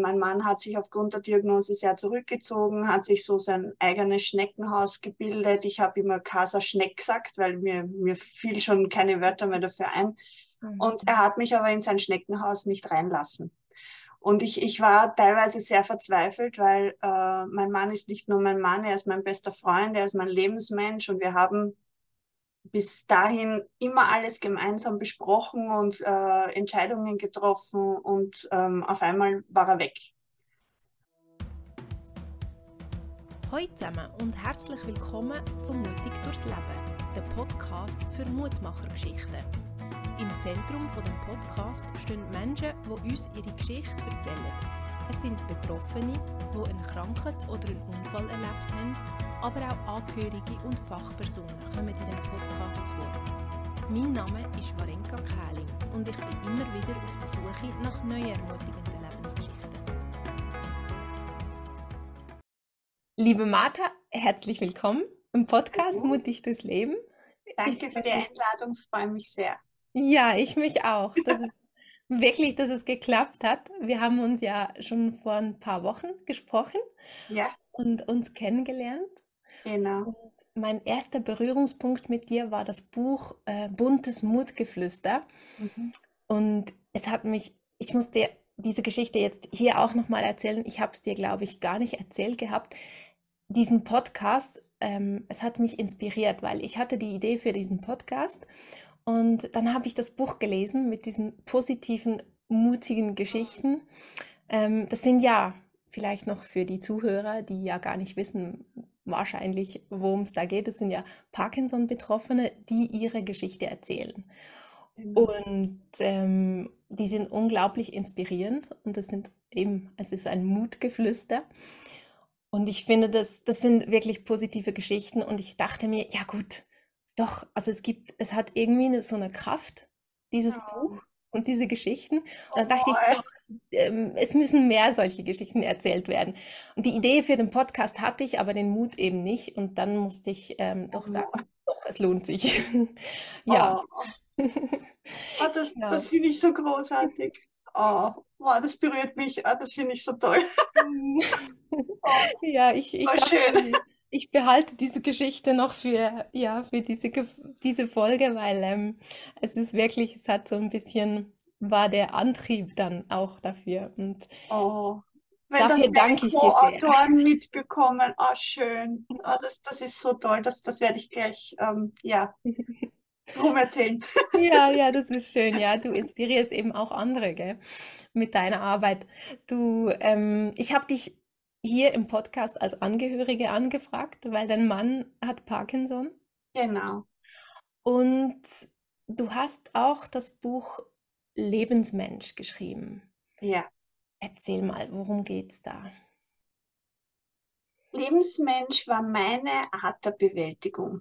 mein Mann hat sich aufgrund der Diagnose sehr zurückgezogen, hat sich so sein eigenes Schneckenhaus gebildet. Ich habe immer Casa Schneck gesagt, weil mir, mir fiel schon keine Wörter mehr dafür ein. Mhm. Und er hat mich aber in sein Schneckenhaus nicht reinlassen. Und ich, ich war teilweise sehr verzweifelt, weil äh, mein Mann ist nicht nur mein Mann, er ist mein bester Freund, er ist mein Lebensmensch und wir haben bis dahin immer alles gemeinsam besprochen und äh, Entscheidungen getroffen und ähm, auf einmal war er weg. Hallo zusammen und herzlich willkommen zu Mutig durchs Leben, der Podcast für Mutmachergeschichten. Im Zentrum von dem Podcast stehen Menschen, die uns ihre Geschichte erzählen. Es sind Betroffene, die eine Krankheit oder einen Unfall erlebt haben, aber auch Angehörige und Fachpersonen kommen in diesem Podcast zu Wort. Mein Name ist Warenka Kähling und ich bin immer wieder auf der Suche nach neuen ermutigenden Lebensgeschichten. Liebe Martha, herzlich willkommen im Podcast Mutig durchs Leben. Danke für die Einladung, freue mich sehr. Ja, ich mich auch. Das ist wirklich, dass es geklappt hat. Wir haben uns ja schon vor ein paar Wochen gesprochen ja. und uns kennengelernt. Genau. Und mein erster Berührungspunkt mit dir war das Buch äh, Buntes Mutgeflüster. Mhm. Und es hat mich, ich muss dir diese Geschichte jetzt hier auch nochmal erzählen. Ich habe es dir, glaube ich, gar nicht erzählt gehabt. Diesen Podcast, ähm, es hat mich inspiriert, weil ich hatte die Idee für diesen Podcast und dann habe ich das Buch gelesen mit diesen positiven, mutigen Geschichten. Ähm, das sind ja vielleicht noch für die Zuhörer, die ja gar nicht wissen, wahrscheinlich, worum es da geht. Es sind ja Parkinson-Betroffene, die ihre Geschichte erzählen. Genau. Und ähm, die sind unglaublich inspirierend und das sind eben, es ist ein Mutgeflüster. Und ich finde, das, das sind wirklich positive Geschichten und ich dachte mir, ja gut, doch, also es gibt, es hat irgendwie so eine Kraft, dieses ja. Buch und diese Geschichten. Und dann oh, dachte ich, doch, ähm, es müssen mehr solche Geschichten erzählt werden. Und die Idee für den Podcast hatte ich, aber den Mut eben nicht. Und dann musste ich ähm, doch sagen, doch, es lohnt sich. ja. Oh. oh das, ja. das finde ich so großartig. Oh, wow, das berührt mich. Oh, das finde ich so toll. ja, ich, ich dachte, schön ich behalte diese Geschichte noch für, ja, für diese, diese Folge, weil ähm, es ist wirklich, es hat so ein bisschen, war der Antrieb dann auch dafür. Und oh, wenn dafür das danke ich dir Autoren mitbekommen, oh schön, oh, das, das ist so toll, das, das werde ich gleich, ähm, ja, rum erzählen. ja, ja, das ist schön, ja, du inspirierst eben auch andere, gell, mit deiner Arbeit. Du, ähm, ich habe dich hier im Podcast als Angehörige angefragt, weil dein Mann hat Parkinson. Genau. Und du hast auch das Buch Lebensmensch geschrieben. Ja. Erzähl mal, worum geht's da? Lebensmensch war meine Art der Bewältigung.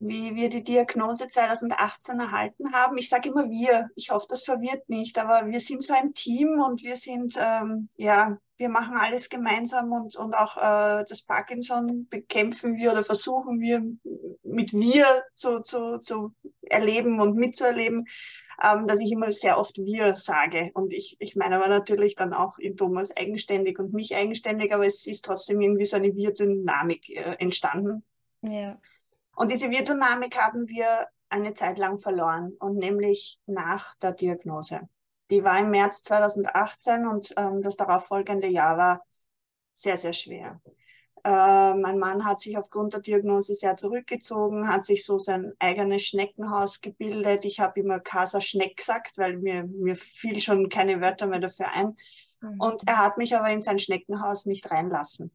Wie wir die Diagnose 2018 erhalten haben. Ich sage immer wir. Ich hoffe, das verwirrt nicht, aber wir sind so ein Team und wir sind ähm, ja wir machen alles gemeinsam und, und auch äh, das Parkinson bekämpfen wir oder versuchen wir mit wir zu, zu, zu erleben und mitzuerleben, ähm, dass ich immer sehr oft wir sage. Und ich, ich meine aber natürlich dann auch in Thomas eigenständig und mich eigenständig, aber es ist trotzdem irgendwie so eine Wir-Dynamik äh, entstanden. Ja. Und diese Wir-Dynamik haben wir eine Zeit lang verloren und nämlich nach der Diagnose. Die war im März 2018 und ähm, das darauffolgende Jahr war sehr, sehr schwer. Äh, mein Mann hat sich aufgrund der Diagnose sehr zurückgezogen, hat sich so sein eigenes Schneckenhaus gebildet. Ich habe immer Casa Schneck gesagt, weil mir, mir fiel schon keine Wörter mehr dafür ein. Mhm. Und er hat mich aber in sein Schneckenhaus nicht reinlassen.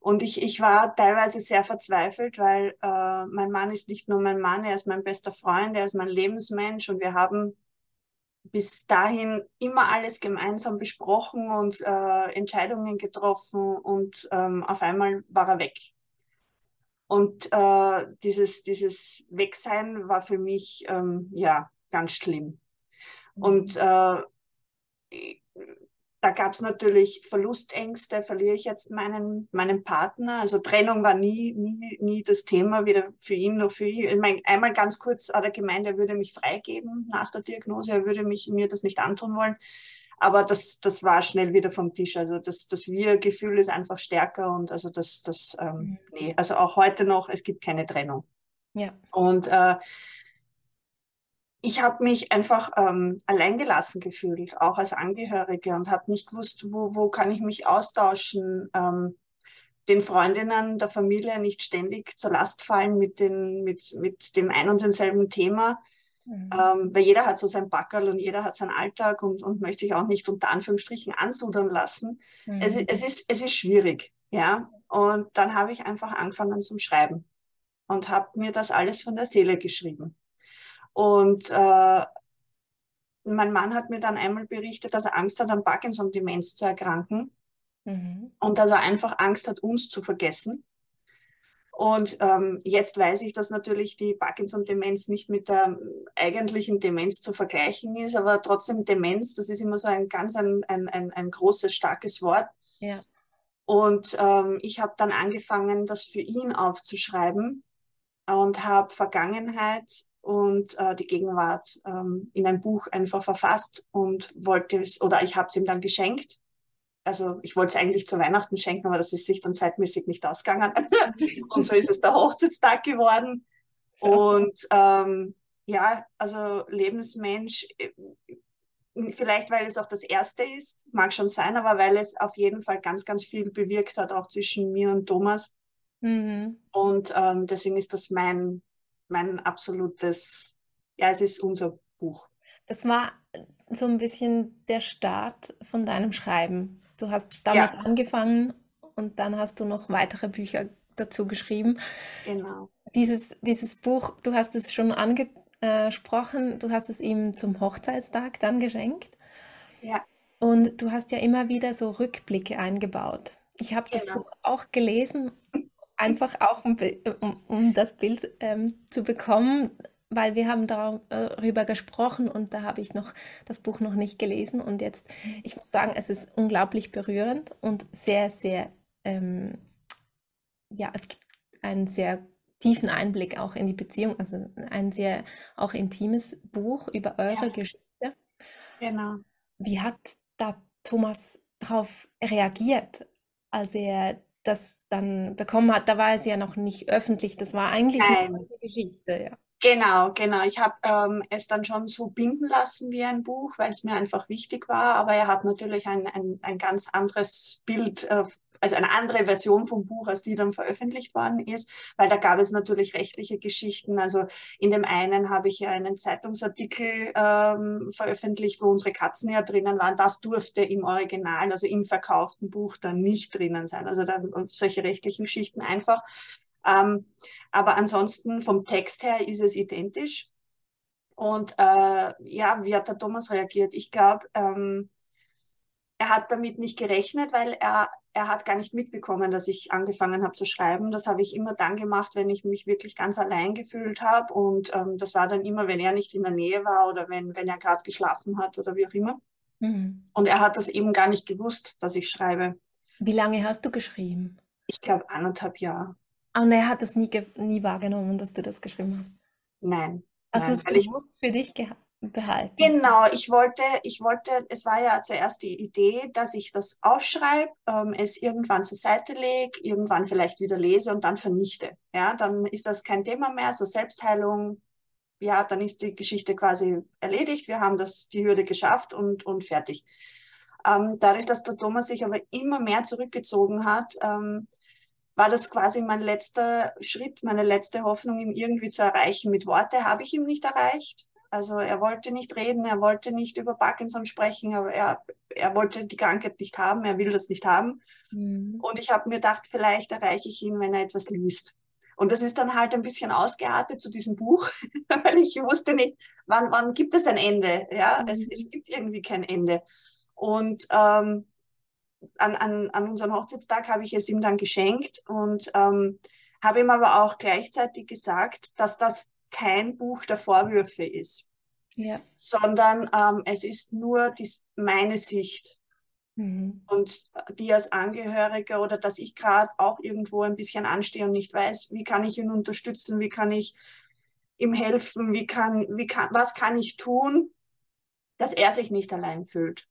Und ich, ich war teilweise sehr verzweifelt, weil äh, mein Mann ist nicht nur mein Mann, er ist mein bester Freund, er ist mein Lebensmensch und wir haben bis dahin immer alles gemeinsam besprochen und äh, Entscheidungen getroffen und ähm, auf einmal war er weg. Und äh, dieses, dieses Wegsein war für mich ähm, ja ganz schlimm. Und mhm. äh, da gab es natürlich Verlustängste, verliere ich jetzt meinen, meinen Partner. Also Trennung war nie, nie, nie das Thema, weder für ihn noch für ihn. Ich meine, einmal ganz kurz hat er gemeint, er würde mich freigeben nach der Diagnose, er würde mich, mir das nicht antun wollen. Aber das, das war schnell wieder vom Tisch. Also das, das Wir-Gefühl ist einfach stärker und also das, das, ähm, mhm. nee, also auch heute noch, es gibt keine Trennung. Ja. Und äh, ich habe mich einfach ähm, alleingelassen gefühlt, auch als Angehörige und habe nicht gewusst, wo, wo kann ich mich austauschen, ähm, den Freundinnen der Familie nicht ständig zur Last fallen mit, den, mit, mit dem ein und denselben Thema. Mhm. Ähm, weil jeder hat so sein Backerl und jeder hat seinen Alltag und, und möchte sich auch nicht unter Anführungsstrichen ansudern lassen. Mhm. Es, es, ist, es ist schwierig, ja. Und dann habe ich einfach angefangen zum Schreiben und habe mir das alles von der Seele geschrieben. Und äh, mein Mann hat mir dann einmal berichtet, dass er Angst hat, an Parkinson-Demenz zu erkranken mhm. und dass er einfach Angst hat, uns zu vergessen. Und ähm, jetzt weiß ich, dass natürlich die Parkinson-Demenz nicht mit der eigentlichen Demenz zu vergleichen ist, aber trotzdem Demenz, das ist immer so ein ganz ein, ein, ein, ein großes, starkes Wort. Ja. Und ähm, ich habe dann angefangen, das für ihn aufzuschreiben und habe Vergangenheit und äh, die Gegenwart ähm, in ein Buch einfach verfasst und wollte es, oder ich habe es ihm dann geschenkt also ich wollte es eigentlich zu Weihnachten schenken, aber das ist sich dann zeitmäßig nicht ausgegangen. und so ist es der Hochzeitstag geworden. Und ähm, ja, also Lebensmensch, äh, vielleicht weil es auch das erste ist, mag schon sein, aber weil es auf jeden Fall ganz, ganz viel bewirkt hat, auch zwischen mir und Thomas. Mhm. Und ähm, deswegen ist das mein, mein absolutes, ja, es ist unser Buch. Das war so ein bisschen der Start von deinem Schreiben. Du hast damit ja. angefangen und dann hast du noch weitere Bücher dazu geschrieben. Genau. Dieses, dieses Buch, du hast es schon angesprochen, du hast es ihm zum Hochzeitstag dann geschenkt. Ja. Und du hast ja immer wieder so Rückblicke eingebaut. Ich habe genau. das Buch auch gelesen, einfach auch um, um, um das Bild ähm, zu bekommen, weil wir haben darüber gesprochen und da habe ich noch das Buch noch nicht gelesen und jetzt, ich muss sagen, es ist unglaublich berührend und sehr, sehr, ähm, ja, es gibt einen sehr tiefen Einblick auch in die Beziehung, also ein sehr auch intimes Buch über eure ja. Geschichte. Genau. Wie hat da Thomas darauf reagiert, als er das dann bekommen hat? Da war es ja noch nicht öffentlich, das war eigentlich Nein. eine Geschichte, ja. Genau, genau. Ich habe ähm, es dann schon so binden lassen wie ein Buch, weil es mir einfach wichtig war. Aber er hat natürlich ein, ein, ein ganz anderes Bild, äh, also eine andere Version vom Buch, als die dann veröffentlicht worden ist, weil da gab es natürlich rechtliche Geschichten. Also in dem einen habe ich ja einen Zeitungsartikel ähm, veröffentlicht, wo unsere Katzen ja drinnen waren. Das durfte im Original, also im verkauften Buch dann nicht drinnen sein. Also da solche rechtlichen Geschichten einfach. Ähm, aber ansonsten vom Text her ist es identisch. Und äh, ja, wie hat der Thomas reagiert? Ich glaube, ähm, er hat damit nicht gerechnet, weil er, er hat gar nicht mitbekommen, dass ich angefangen habe zu schreiben. Das habe ich immer dann gemacht, wenn ich mich wirklich ganz allein gefühlt habe. Und ähm, das war dann immer, wenn er nicht in der Nähe war oder wenn, wenn er gerade geschlafen hat oder wie auch immer. Mhm. Und er hat das eben gar nicht gewusst, dass ich schreibe. Wie lange hast du geschrieben? Ich glaube anderthalb Jahre. Und er hat es nie, nie wahrgenommen, dass du das geschrieben hast. Nein. Also es bewusst für dich behalten. Genau, ich wollte, ich wollte, es war ja zuerst die Idee, dass ich das aufschreibe, ähm, es irgendwann zur Seite lege, irgendwann vielleicht wieder lese und dann vernichte. Ja, dann ist das kein Thema mehr, so Selbstheilung. Ja, dann ist die Geschichte quasi erledigt. Wir haben das, die Hürde geschafft und, und fertig. Ähm, dadurch, dass der Thomas sich aber immer mehr zurückgezogen hat, ähm, war das quasi mein letzter Schritt, meine letzte Hoffnung, ihm irgendwie zu erreichen. Mit Worte habe ich ihm nicht erreicht. Also er wollte nicht reden, er wollte nicht über Parkinson sprechen, aber er, er wollte die Krankheit nicht haben, er will das nicht haben. Mhm. Und ich habe mir gedacht, vielleicht erreiche ich ihn, wenn er etwas liest. Und das ist dann halt ein bisschen ausgeartet zu diesem Buch, weil ich wusste nicht, wann, wann gibt es ein Ende. Ja, mhm. es, es gibt irgendwie kein Ende. Und ähm, an, an, an unserem Hochzeitstag habe ich es ihm dann geschenkt und ähm, habe ihm aber auch gleichzeitig gesagt, dass das kein Buch der Vorwürfe ist, ja. sondern ähm, es ist nur die, meine Sicht. Mhm. Und die als Angehörige oder dass ich gerade auch irgendwo ein bisschen anstehe und nicht weiß, wie kann ich ihn unterstützen, wie kann ich ihm helfen, wie kann, wie kann, was kann ich tun, dass er sich nicht allein fühlt.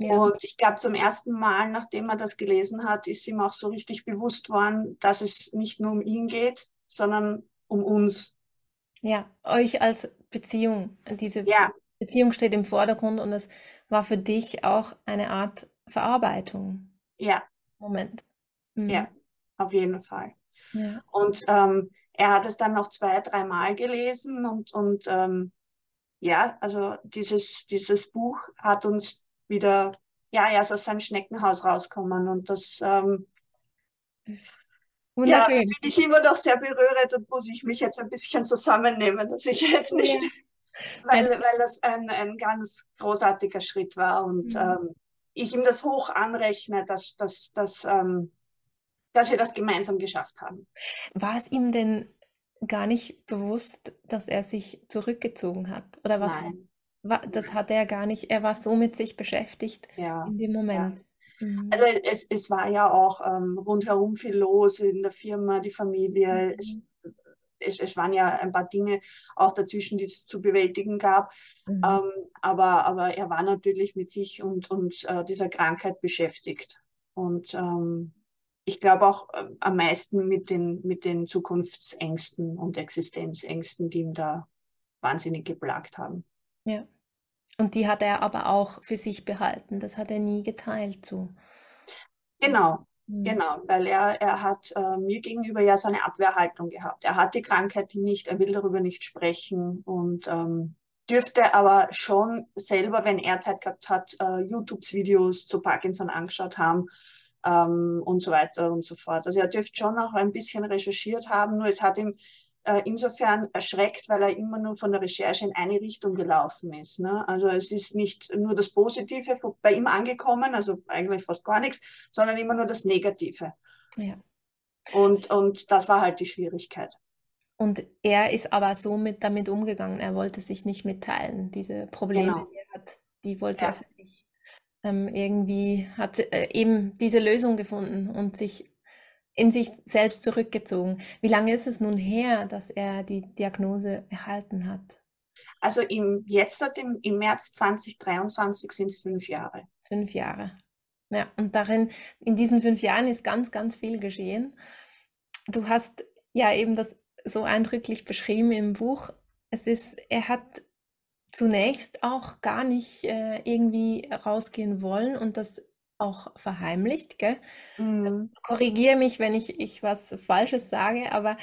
Ja. Und ich glaube, zum ersten Mal, nachdem er das gelesen hat, ist ihm auch so richtig bewusst worden, dass es nicht nur um ihn geht, sondern um uns. Ja, euch als Beziehung. Diese ja. Beziehung steht im Vordergrund und es war für dich auch eine Art Verarbeitung. Ja. Moment. Mhm. Ja, auf jeden Fall. Ja. Und ähm, er hat es dann noch zwei, dreimal gelesen und, und ähm, ja, also dieses, dieses Buch hat uns wieder, ja, er ist aus seinem Schneckenhaus rauskommen und das ähm, ja, finde ich immer noch sehr berührend und muss ich mich jetzt ein bisschen zusammennehmen, dass ich jetzt nicht, ja. weil, weil das ein, ein ganz großartiger Schritt war und mhm. ähm, ich ihm das hoch anrechne, dass, dass, dass, ähm, dass wir das gemeinsam geschafft haben. War es ihm denn gar nicht bewusst, dass er sich zurückgezogen hat? Oder was? Nein. Das hatte er gar nicht. Er war so mit sich beschäftigt ja. in dem Moment. Ja. Mhm. Also es, es war ja auch ähm, rundherum viel los in der Firma, die Familie. Mhm. Es, es, waren ja ein paar Dinge auch dazwischen, die es zu bewältigen gab. Mhm. Ähm, aber, aber er war natürlich mit sich und, und äh, dieser Krankheit beschäftigt. Und ähm, ich glaube auch äh, am meisten mit den, mit den Zukunftsängsten und Existenzängsten, die ihn da wahnsinnig geplagt haben. Ja. Und die hat er aber auch für sich behalten. Das hat er nie geteilt so. Genau, mhm. genau, weil er, er hat äh, mir gegenüber ja so eine Abwehrhaltung gehabt. Er hat die Krankheit nicht, er will darüber nicht sprechen und ähm, dürfte aber schon selber, wenn er Zeit gehabt hat, äh, YouTube-Videos zu Parkinson angeschaut haben ähm, und so weiter und so fort. Also er dürfte schon auch ein bisschen recherchiert haben, nur es hat ihm äh, insofern erschreckt, weil er immer nur von der Recherche in eine Richtung gelaufen ist. Ne? Also es ist nicht nur das Positive bei ihm angekommen, also eigentlich fast gar nichts, sondern immer nur das Negative. Ja. Und, und das war halt die Schwierigkeit. Und er ist aber so mit, damit umgegangen, er wollte sich nicht mitteilen. Diese Probleme, genau. die er hat, die wollte ja. er für sich ähm, irgendwie, hat äh, eben diese Lösung gefunden und sich in sich selbst zurückgezogen. Wie lange ist es nun her, dass er die Diagnose erhalten hat? Also im, jetzt im, im März 2023 sind es fünf Jahre. Fünf Jahre. Ja, und darin, in diesen fünf Jahren ist ganz, ganz viel geschehen. Du hast ja eben das so eindrücklich beschrieben im Buch. Es ist, er hat zunächst auch gar nicht äh, irgendwie rausgehen wollen und das auch verheimlicht, gell? Mhm. Korrigiere mich, wenn ich, ich was Falsches sage, aber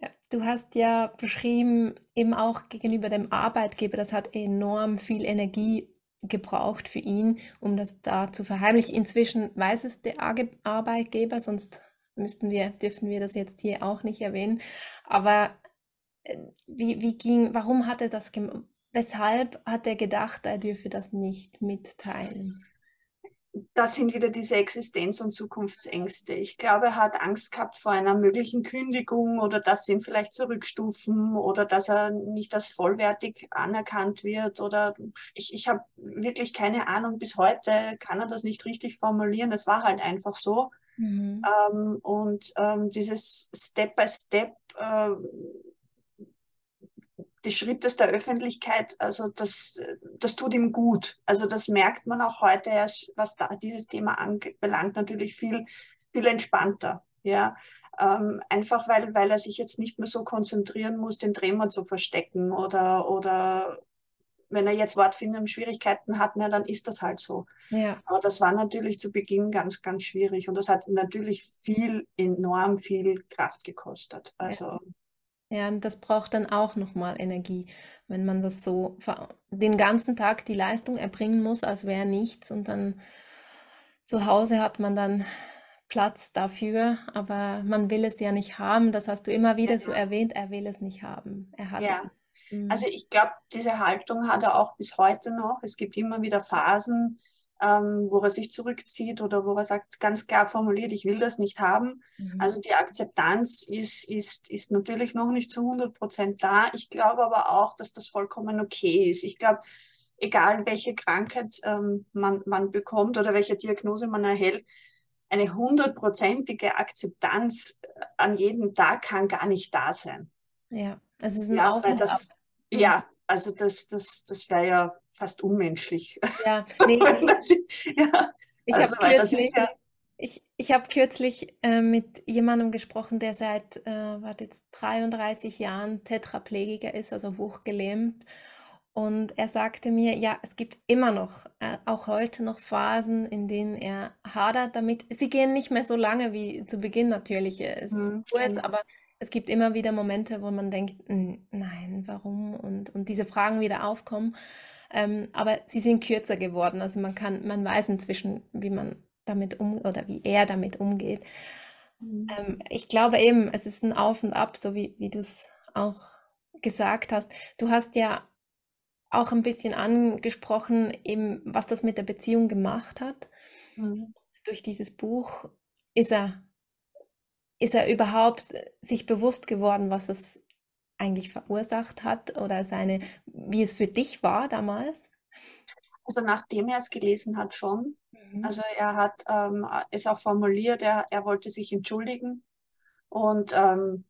äh, du hast ja beschrieben, eben auch gegenüber dem Arbeitgeber, das hat enorm viel Energie gebraucht für ihn, um das da zu verheimlichen. Inzwischen weiß es der Arbeitgeber, sonst müssten wir, dürften wir das jetzt hier auch nicht erwähnen. Aber äh, wie, wie ging, warum hat er das gemacht? Weshalb hat er gedacht, er dürfe das nicht mitteilen? Das sind wieder diese Existenz- und Zukunftsängste. Ich glaube, er hat Angst gehabt vor einer möglichen Kündigung oder dass ihn vielleicht zurückstufen oder dass er nicht als vollwertig anerkannt wird oder ich, ich habe wirklich keine Ahnung. Bis heute kann er das nicht richtig formulieren. Es war halt einfach so. Mhm. Ähm, und ähm, dieses Step-by-Step, Step, äh, des Schrittes der Öffentlichkeit, also das, das tut ihm gut. Also das merkt man auch heute erst, was da dieses Thema anbelangt, natürlich viel, viel entspannter. Ja, ähm, einfach weil, weil er sich jetzt nicht mehr so konzentrieren muss, den Tremor zu verstecken oder, oder wenn er jetzt Wortfindungsschwierigkeiten hat, na, dann ist das halt so. Ja. Aber das war natürlich zu Beginn ganz, ganz schwierig und das hat natürlich viel, enorm viel Kraft gekostet. Also ja. Ja, und das braucht dann auch nochmal Energie, wenn man das so den ganzen Tag die Leistung erbringen muss, als wäre nichts und dann zu Hause hat man dann Platz dafür, aber man will es ja nicht haben. Das hast du immer wieder ja. so erwähnt, er will es nicht haben. Er hat ja. es. Mhm. Also ich glaube, diese Haltung hat er auch bis heute noch. Es gibt immer wieder Phasen, ähm, wo er sich zurückzieht oder wo er sagt, ganz klar formuliert, ich will das nicht haben. Mhm. Also die Akzeptanz ist, ist, ist natürlich noch nicht zu 100 Prozent da. Ich glaube aber auch, dass das vollkommen okay ist. Ich glaube, egal welche Krankheit ähm, man, man bekommt oder welche Diagnose man erhält, eine hundertprozentige Akzeptanz äh, an jedem Tag kann gar nicht da sein. Ja, es ist ein ja, Auf und das, Ab. Ja, also das, das, das wäre ja fast unmenschlich. Ja, nee. ja. Ich also, habe kürzlich, ja ich, ich habe kürzlich äh, mit jemandem gesprochen, der seit äh, warte jetzt 33 Jahren Tetraplegiker ist, also hochgelähmt. Und er sagte mir, ja, es gibt immer noch, äh, auch heute noch Phasen, in denen er hadert damit. Sie gehen nicht mehr so lange wie zu Beginn natürlich. Es mhm. ist kurz, aber es gibt immer wieder Momente, wo man denkt, nein, warum? Und, und diese Fragen wieder aufkommen. Ähm, aber sie sind kürzer geworden. Also man kann, man weiß inzwischen, wie man damit um oder wie er damit umgeht. Mhm. Ähm, ich glaube eben, es ist ein Auf und Ab, so wie, wie du es auch gesagt hast. Du hast ja auch ein bisschen angesprochen, eben, was das mit der Beziehung gemacht hat. Mhm. Durch dieses Buch ist er, ist er überhaupt sich bewusst geworden, was es eigentlich verursacht hat oder seine, wie es für dich war damals? Also nachdem er es gelesen hat, schon. Mhm. Also er hat ähm, es auch formuliert, er, er wollte sich entschuldigen. Und ähm,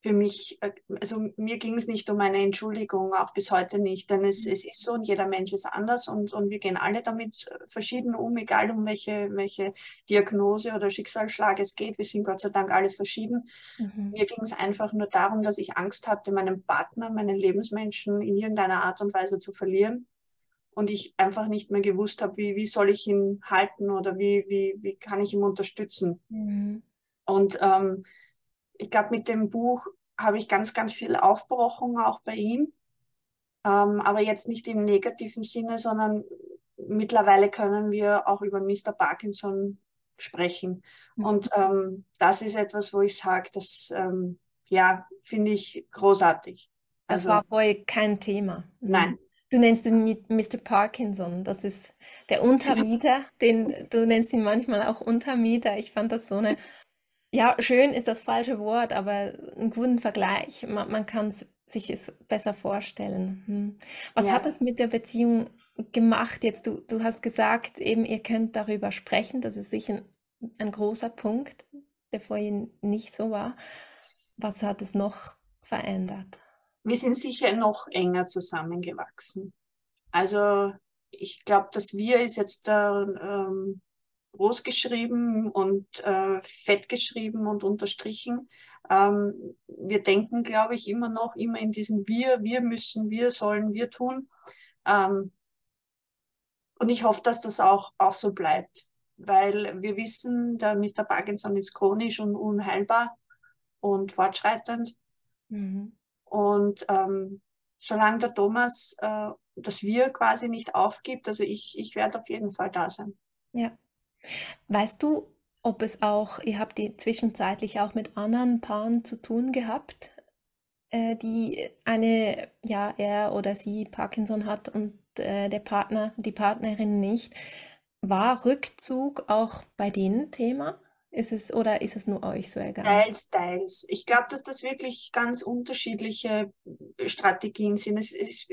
für mich, äh, also mir ging es nicht um eine Entschuldigung, auch bis heute nicht, denn es, mhm. es ist so und jeder Mensch ist anders und, und wir gehen alle damit äh, verschieden um, egal um welche, welche Diagnose oder Schicksalsschlag es geht. Wir sind Gott sei Dank alle verschieden. Mhm. Mir ging es einfach nur darum, dass ich Angst hatte, meinen Partner, meinen Lebensmenschen in irgendeiner Art und Weise zu verlieren und ich einfach nicht mehr gewusst habe, wie, wie soll ich ihn halten oder wie, wie, wie kann ich ihn unterstützen. Mhm. Und ähm, ich glaube, mit dem Buch habe ich ganz, ganz viel aufgebrochen, auch bei ihm. Ähm, aber jetzt nicht im negativen Sinne, sondern mittlerweile können wir auch über Mr. Parkinson sprechen. Mhm. Und ähm, das ist etwas, wo ich sage, das ähm, ja, finde ich großartig. Das also, war vorher kein Thema. Mhm. Nein, Du nennst ihn Mr. Parkinson. Das ist der Untermieter, den du nennst ihn manchmal auch Untermieter. Ich fand das so eine, ja, schön ist das falsche Wort, aber einen guten Vergleich. Man, man kann sich es besser vorstellen. Hm. Was ja. hat das mit der Beziehung gemacht jetzt? Du, du hast gesagt, eben ihr könnt darüber sprechen. Das ist sicher ein, ein großer Punkt, der vorhin nicht so war. Was hat es noch verändert? wir sind sicher noch enger zusammengewachsen. Also ich glaube, das Wir ist jetzt da ähm, groß geschrieben und äh, fett geschrieben und unterstrichen. Ähm, wir denken, glaube ich, immer noch immer in diesem Wir, wir müssen, wir sollen, wir tun. Ähm, und ich hoffe, dass das auch, auch so bleibt, weil wir wissen, der Mr. Parkinson ist chronisch und unheilbar und fortschreitend. Mhm. Und ähm, solange der Thomas äh, das Wir quasi nicht aufgibt, also ich, ich werde auf jeden Fall da sein. Ja. Weißt du, ob es auch, ihr habt die zwischenzeitlich auch mit anderen Paaren zu tun gehabt, äh, die eine, ja, er oder sie Parkinson hat und äh, der Partner, die Partnerin nicht. War Rückzug auch bei denen Thema? Ist es oder ist es nur euch so egal? Teils, teils. Ich glaube, dass das wirklich ganz unterschiedliche äh, Strategien sind. Es ist,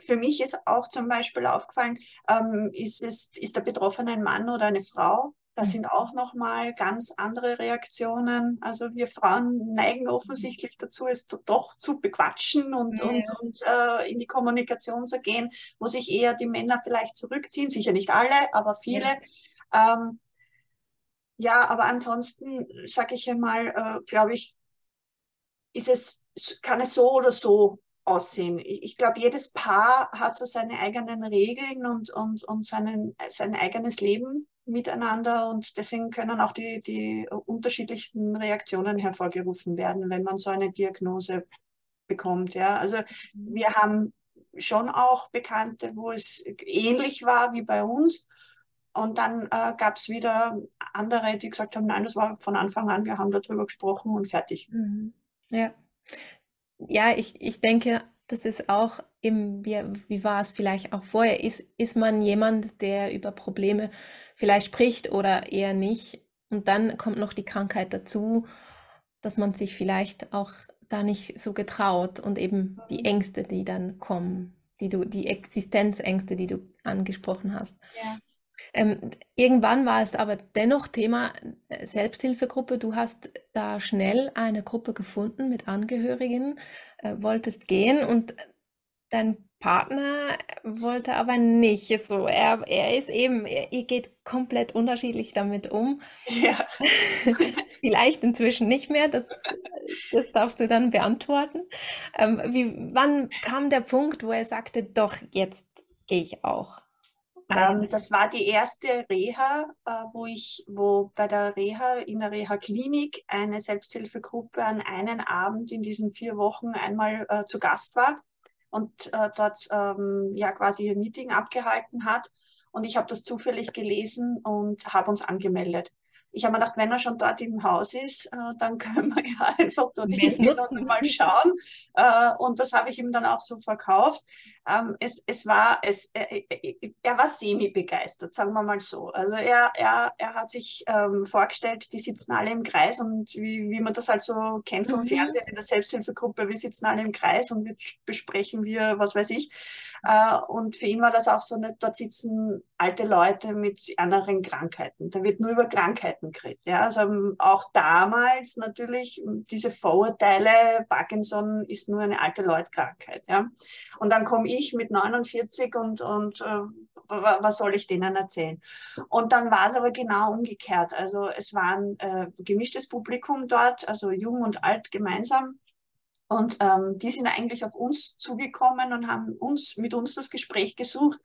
für mich ist auch zum Beispiel aufgefallen, ähm, ist, es, ist der Betroffene ein Mann oder eine Frau? Da mhm. sind auch nochmal ganz andere Reaktionen. Also wir Frauen neigen offensichtlich dazu, es doch zu bequatschen und, ja. und, und äh, in die Kommunikation zu gehen, wo sich eher die Männer vielleicht zurückziehen. Sicher nicht alle, aber viele. Ja. Ähm, ja, aber ansonsten sage ich einmal, äh, glaube ich, ist es, kann es so oder so aussehen. Ich, ich glaube, jedes Paar hat so seine eigenen Regeln und, und, und seinen, sein eigenes Leben miteinander und deswegen können auch die, die unterschiedlichsten Reaktionen hervorgerufen werden, wenn man so eine Diagnose bekommt. Ja, also mhm. wir haben schon auch Bekannte, wo es ähnlich war wie bei uns und dann äh, gab es wieder andere, die gesagt haben, nein, das war von Anfang an, wir haben darüber gesprochen und fertig. Mhm. Ja. Ja, ich, ich denke, das ist auch eben, wie, wie war es vielleicht auch vorher? Ist, ist man jemand, der über Probleme vielleicht spricht oder eher nicht? Und dann kommt noch die Krankheit dazu, dass man sich vielleicht auch da nicht so getraut und eben die mhm. Ängste, die dann kommen, die du, die Existenzängste, die du angesprochen hast. Ja. Ähm, irgendwann war es aber dennoch Thema äh, Selbsthilfegruppe. Du hast da schnell eine Gruppe gefunden mit Angehörigen, äh, wolltest gehen und dein Partner wollte aber nicht so. Er, er ist eben, er, ihr geht komplett unterschiedlich damit um. Ja. Vielleicht inzwischen nicht mehr, das, das darfst du dann beantworten. Ähm, wie, wann kam der Punkt, wo er sagte, doch, jetzt gehe ich auch? Ähm, das war die erste Reha, äh, wo ich, wo bei der Reha, in der Reha-Klinik eine Selbsthilfegruppe an einen Abend in diesen vier Wochen einmal äh, zu Gast war und äh, dort ähm, ja quasi ihr Meeting abgehalten hat. Und ich habe das zufällig gelesen und habe uns angemeldet ich habe mir gedacht, wenn er schon dort im Haus ist, äh, dann können wir ja einfach dort hingehen und mal schauen. Äh, und das habe ich ihm dann auch so verkauft. Ähm, es, es war, es, äh, äh er war semi-begeistert, sagen wir mal so. Also er, er, er hat sich ähm, vorgestellt, die sitzen alle im Kreis und wie, wie man das halt so kennt vom mhm. Fernsehen in der Selbsthilfegruppe, wir sitzen alle im Kreis und wir besprechen wir, was weiß ich. Äh, und für ihn war das auch so, nicht, dort sitzen alte Leute mit anderen Krankheiten. Da wird nur über Krankheiten geredet. Ja? Also ähm, auch damals natürlich diese Vorurteile, Parkinson ist nur eine alte Leutkrankheit. Ja? Und dann komme ich mit 49 und, und äh, was soll ich denen erzählen? Und dann war es aber genau umgekehrt. Also es war ein äh, gemischtes Publikum dort, also jung und alt gemeinsam. Und ähm, die sind eigentlich auf uns zugekommen und haben uns mit uns das Gespräch gesucht.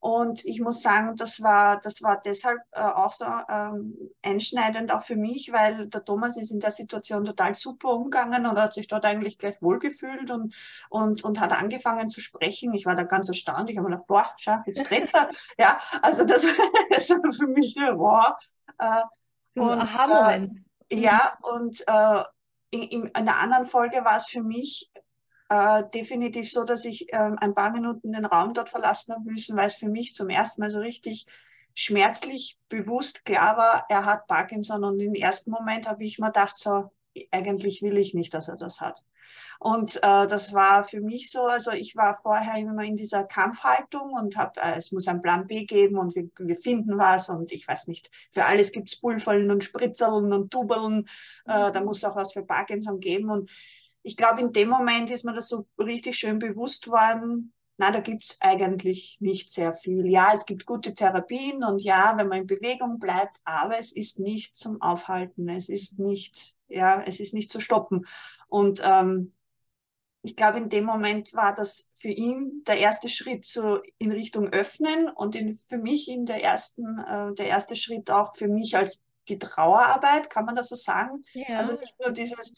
Und ich muss sagen, das war, das war deshalb äh, auch so ähm, einschneidend auch für mich, weil der Thomas ist in der Situation total super umgegangen und hat sich dort eigentlich gleich wohlgefühlt und, und, und hat angefangen zu sprechen. Ich war da ganz erstaunt. Ich habe mir gedacht, boah, schau, jetzt redet er. ja, also das war für mich so, wow. Äh, so ein Aha-Moment. Äh, ja, und äh, in, in einer anderen Folge war es für mich äh, definitiv so, dass ich äh, ein paar Minuten den Raum dort verlassen habe müssen, weil es für mich zum ersten Mal so richtig schmerzlich bewusst klar war, er hat Parkinson. Und im ersten Moment habe ich mir gedacht, so, eigentlich will ich nicht, dass er das hat. Und äh, das war für mich so, also ich war vorher immer in dieser Kampfhaltung und habe, äh, es muss einen Plan B geben und wir, wir finden was und ich weiß nicht, für alles gibt es Pulverln und Spritzerln und Tubeln, äh, da muss auch was für Parkinson geben und ich glaube, in dem Moment ist mir das so richtig schön bewusst worden, na, da gibt's eigentlich nicht sehr viel. Ja, es gibt gute Therapien und ja, wenn man in Bewegung bleibt, aber es ist nicht zum Aufhalten, es ist nicht, ja, es ist nicht zu stoppen. Und ähm, ich glaube, in dem Moment war das für ihn der erste Schritt so in Richtung Öffnen und in, für mich in der ersten, äh, der erste Schritt auch für mich als die Trauerarbeit, kann man das so sagen? Ja. Also nicht nur dieses,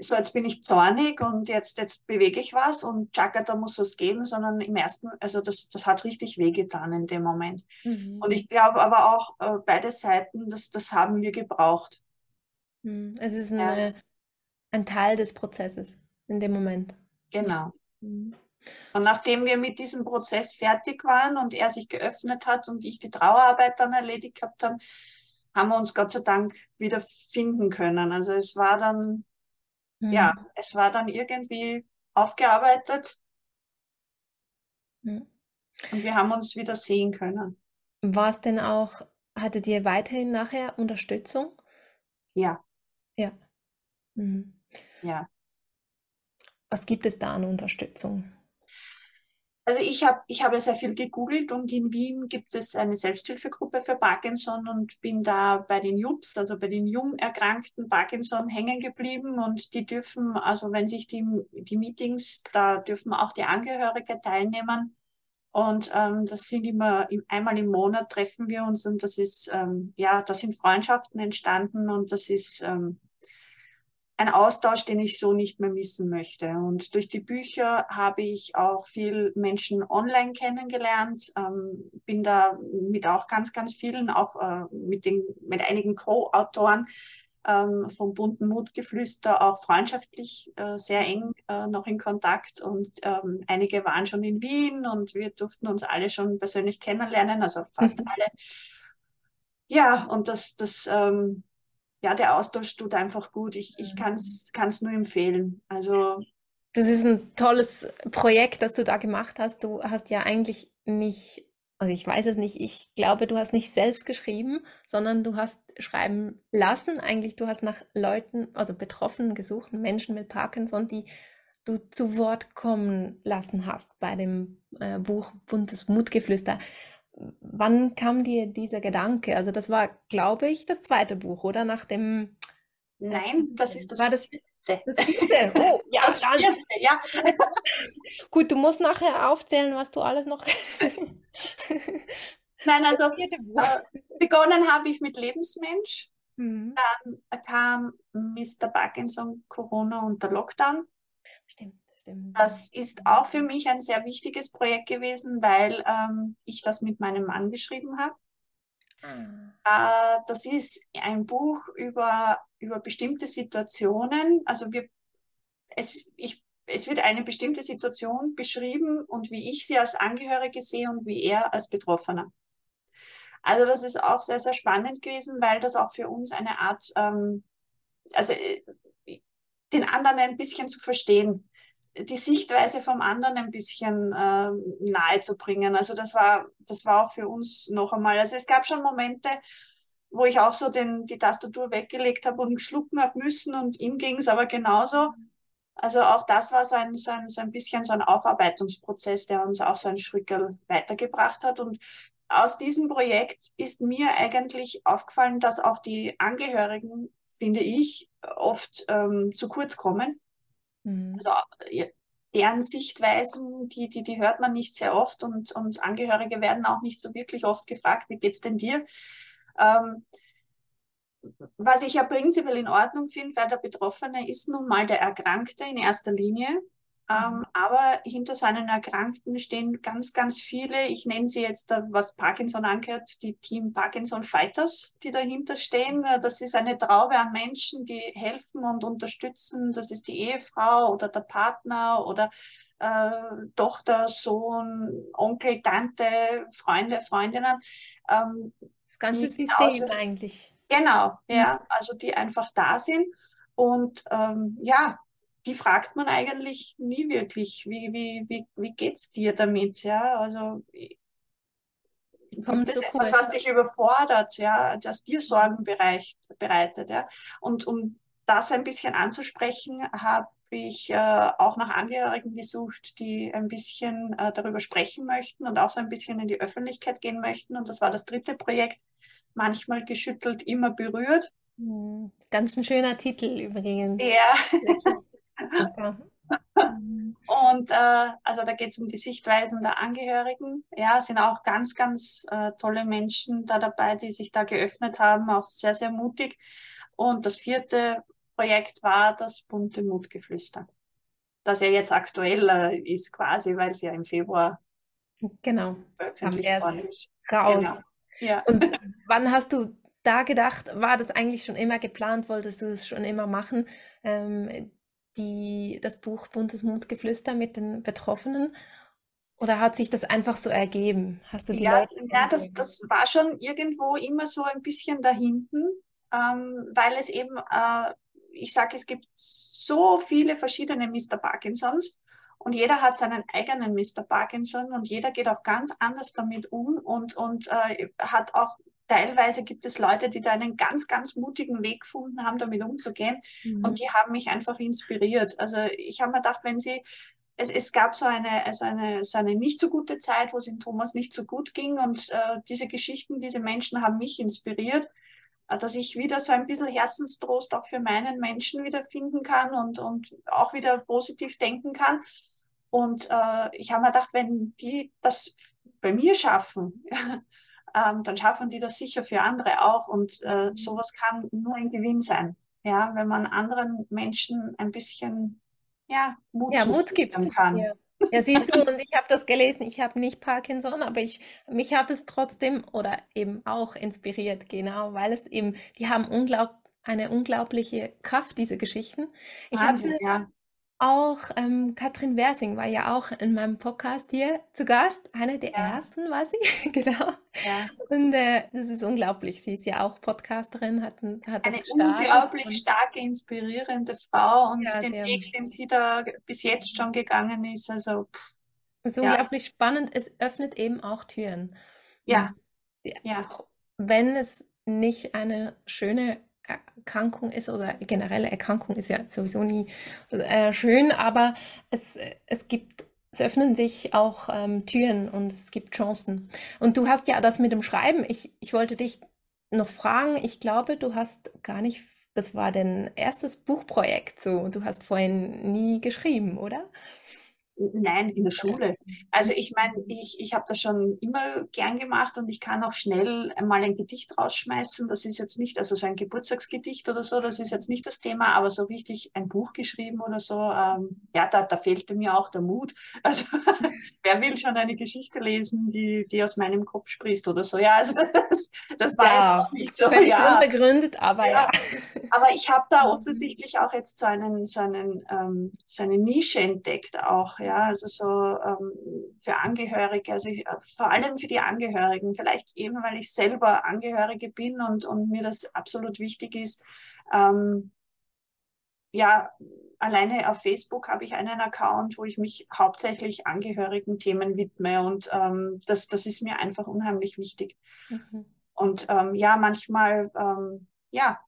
so jetzt bin ich zornig und jetzt, jetzt bewege ich was und Chaka, da muss was geben, sondern im ersten, also das, das hat richtig wehgetan in dem Moment. Mhm. Und ich glaube aber auch, äh, beide Seiten, das, das haben wir gebraucht. Mhm. Es ist eine, ja. ein Teil des Prozesses in dem Moment. Genau. Mhm. Und nachdem wir mit diesem Prozess fertig waren und er sich geöffnet hat und ich die Trauerarbeit dann erledigt gehabt habe, haben wir uns Gott sei Dank wieder finden können. Also es war dann Mhm. Ja, es war dann irgendwie aufgearbeitet mhm. und wir haben uns wieder sehen können. War es denn auch, hattet ihr weiterhin nachher Unterstützung? Ja. Ja. Mhm. Ja. Was gibt es da an Unterstützung? Also ich habe ich hab sehr viel gegoogelt und in Wien gibt es eine Selbsthilfegruppe für Parkinson und bin da bei den JUPS, also bei den jung erkrankten Parkinson hängen geblieben und die dürfen, also wenn sich die, die Meetings, da dürfen auch die Angehörige teilnehmen. Und ähm, das sind immer einmal im Monat treffen wir uns und das ist, ähm, ja, da sind Freundschaften entstanden und das ist ähm, ein Austausch, den ich so nicht mehr missen möchte. Und durch die Bücher habe ich auch viel Menschen online kennengelernt, ähm, bin da mit auch ganz, ganz vielen, auch äh, mit, den, mit einigen Co-Autoren ähm, vom bunten Mutgeflüster auch freundschaftlich äh, sehr eng äh, noch in Kontakt. Und ähm, einige waren schon in Wien und wir durften uns alle schon persönlich kennenlernen, also fast mhm. alle. Ja, und das, das ähm, ja, der Austausch tut einfach gut. Ich, ich mhm. kann es nur empfehlen. Also das ist ein tolles Projekt, das du da gemacht hast. Du hast ja eigentlich nicht, also ich weiß es nicht, ich glaube, du hast nicht selbst geschrieben, sondern du hast schreiben lassen. Eigentlich, du hast nach Leuten, also Betroffenen gesucht, Menschen mit Parkinson, die du zu Wort kommen lassen hast bei dem äh, Buch Buntes Mutgeflüster. Wann kam dir dieser Gedanke? Also das war, glaube ich, das zweite Buch, oder? Nach dem... Nein, das ist das, war das vierte. Das vierte. Oh, ja, Das vierte, ja. Gut, du musst nachher aufzählen, was du alles noch... Nein, also äh, begonnen habe ich mit Lebensmensch. Mhm. Dann kam Mr. Parkinson, Corona und der Lockdown. Stimmt, stimmt. Das ist auch für mich ein sehr wichtiges Projekt gewesen, weil ähm, ich das mit meinem Mann geschrieben habe. Ah. Äh, das ist ein Buch über, über bestimmte Situationen. Also wir, es, ich, es wird eine bestimmte Situation beschrieben und wie ich sie als Angehörige sehe und wie er als Betroffener. Also das ist auch sehr, sehr spannend gewesen, weil das auch für uns eine Art, ähm, also äh, den anderen ein bisschen zu verstehen, die Sichtweise vom anderen ein bisschen äh, nahe zu bringen. Also das war, das war auch für uns noch einmal. Also es gab schon Momente, wo ich auch so den, die Tastatur weggelegt habe und schlucken habe müssen und ihm ging es aber genauso. Also auch das war so ein, so, ein, so ein bisschen so ein Aufarbeitungsprozess, der uns auch so ein Schrückel weitergebracht hat. Und aus diesem Projekt ist mir eigentlich aufgefallen, dass auch die Angehörigen, finde ich, oft ähm, zu kurz kommen. Mhm. Also äh, deren Sichtweisen, die, die, die hört man nicht sehr oft und, und Angehörige werden auch nicht so wirklich oft gefragt, wie geht's denn dir? Ähm, was ich ja prinzipiell in Ordnung finde, weil der Betroffene ist nun mal der Erkrankte in erster Linie. Ähm, aber hinter seinen Erkrankten stehen ganz, ganz viele, ich nenne sie jetzt, was Parkinson angehört, die Team Parkinson Fighters, die dahinter stehen. Äh, Das ist eine Traube an Menschen, die helfen und unterstützen. Das ist die Ehefrau oder der Partner oder äh, Tochter, Sohn, Onkel, Tante, Freunde, Freundinnen. Ähm, Das ganze System eigentlich. Genau, ja, also die einfach da sind. Und ähm, ja, die fragt man eigentlich nie wirklich, wie, wie, wie, wie geht's dir damit? Ja, also gibt es zu etwas, was dich überfordert, ja, das dir Sorgen bereitet, ja. Und um das ein bisschen anzusprechen, habe ich äh, auch nach Angehörigen gesucht, die ein bisschen äh, darüber sprechen möchten und auch so ein bisschen in die Öffentlichkeit gehen möchten. Und das war das dritte Projekt, manchmal geschüttelt, immer berührt. Mhm. Ganz ein schöner Titel übrigens. Ja. Und äh, also da geht es um die Sichtweisen der Angehörigen. Ja, sind auch ganz, ganz äh, tolle Menschen da dabei, die sich da geöffnet haben, auch sehr, sehr mutig. Und das vierte Projekt war das bunte Mutgeflüster, das ja jetzt aktuell äh, ist quasi, weil es ja im Februar Genau, veröffentlicht worden ist. raus. Genau. Ja. Und wann hast du da gedacht, war das eigentlich schon immer geplant, wolltest du es schon immer machen, ähm, die, das Buch Buntes Mutgeflüster mit den Betroffenen? Oder hat sich das einfach so ergeben? Hast du die Ja, Leute ja das, das war schon irgendwo immer so ein bisschen dahinten, ähm, weil es eben, äh, ich sage, es gibt so viele verschiedene Mr. Parkinsons und jeder hat seinen eigenen Mr. Parkinson und jeder geht auch ganz anders damit um und, und äh, hat auch, teilweise gibt es Leute, die da einen ganz, ganz mutigen Weg gefunden haben, damit umzugehen Mhm. und die haben mich einfach inspiriert. Also ich habe mir gedacht, wenn sie es, es gab so eine, also eine, so eine nicht so gute Zeit, wo es in Thomas nicht so gut ging. Und äh, diese Geschichten, diese Menschen haben mich inspiriert, äh, dass ich wieder so ein bisschen Herzenstrost auch für meinen Menschen wiederfinden kann und, und auch wieder positiv denken kann. Und äh, ich habe mir gedacht, wenn die das bei mir schaffen, ähm, dann schaffen die das sicher für andere auch. Und äh, sowas kann nur ein Gewinn sein. Ja, wenn man anderen Menschen ein bisschen ja, Mut Ja, Mut gibt. kann. Ja. Ja, siehst du, und ich habe das gelesen, ich habe nicht Parkinson, aber ich, mich hat es trotzdem oder eben auch inspiriert, genau, weil es eben, die haben unglaub, eine unglaubliche Kraft, diese Geschichten. Ich Wahnsinn, hatte ja. Auch, ähm, Katrin Wersing war ja auch in meinem Podcast hier zu Gast, eine der Ja. ersten war sie, genau. ja. Und äh, das ist unglaublich, sie ist ja auch Podcasterin, hat, hat Eine unglaublich und starke, inspirierende Frau und ja, den. Weg, den sie da bis jetzt schon gegangen ist, also pff, Es ist unglaublich spannend. Es öffnet eben auch Türen. ja, ja, auch wenn es nicht eine schöne Erkrankung ist oder generelle Erkrankung ist ja sowieso nie äh, schön, aber es, es gibt, es öffnen sich auch ähm, Türen und es gibt Chancen. Und du hast ja das mit dem Schreiben. Ich, ich wollte dich noch fragen, ich glaube, du hast gar nicht, das war dein erstes Buchprojekt so. Du hast vorhin nie geschrieben, oder? Nein, in der Schule. Also ich meine, ich, ich habe das schon immer gern gemacht und ich kann auch schnell mal ein Gedicht rausschmeißen. Das ist jetzt nicht, also so ein Geburtstagsgedicht oder so, das ist jetzt nicht das Thema, aber so richtig ein Buch geschrieben oder so, ähm, ja, da, da fehlte mir auch der Mut. Also wer will schon eine Geschichte lesen, die, die aus meinem Kopf sprießt oder so? Ja, also das, das war ja, auch nicht so. Völlig ja. unbegründet, aber ja. ja. Aber ich habe da offensichtlich auch jetzt so einen, so einen, ähm, so eine Nische entdeckt auch, ja ja, also so ähm, für Angehörige, also ich, äh, vor allem für die Angehörigen, vielleicht eben, weil ich selber Angehörige bin und, und mir das absolut wichtig ist. Ähm, ja, alleine auf Facebook habe ich einen Account, wo ich mich hauptsächlich angehörigen Themen widme und ähm, das, das ist mir einfach unheimlich wichtig. Mhm. Und ähm, ja, manchmal, ähm, ja,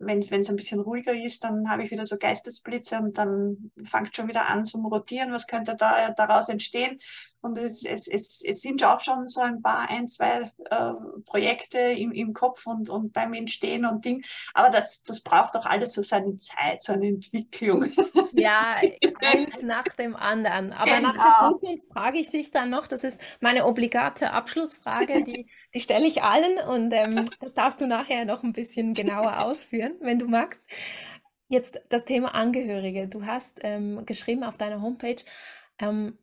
wenn es ein bisschen ruhiger ist, dann habe ich wieder so Geistesblitze und dann fängt schon wieder an zum Rotieren, was könnte da daraus entstehen. Und es, es, es, es sind auch schon so ein paar, ein, zwei äh, Projekte im, im Kopf und, und beim Entstehen und Ding. Aber das, das braucht doch alles so seine Zeit, so eine Entwicklung. Ja, eins nach dem anderen. Aber genau. nach der genau. Zukunft frage ich dich dann noch, das ist meine obligate Abschlussfrage, die, die stelle ich allen und ähm, das darfst du nachher noch ein bisschen genauer ausführen, wenn du magst. Jetzt das Thema Angehörige. Du hast ähm, geschrieben auf deiner Homepage, ähm,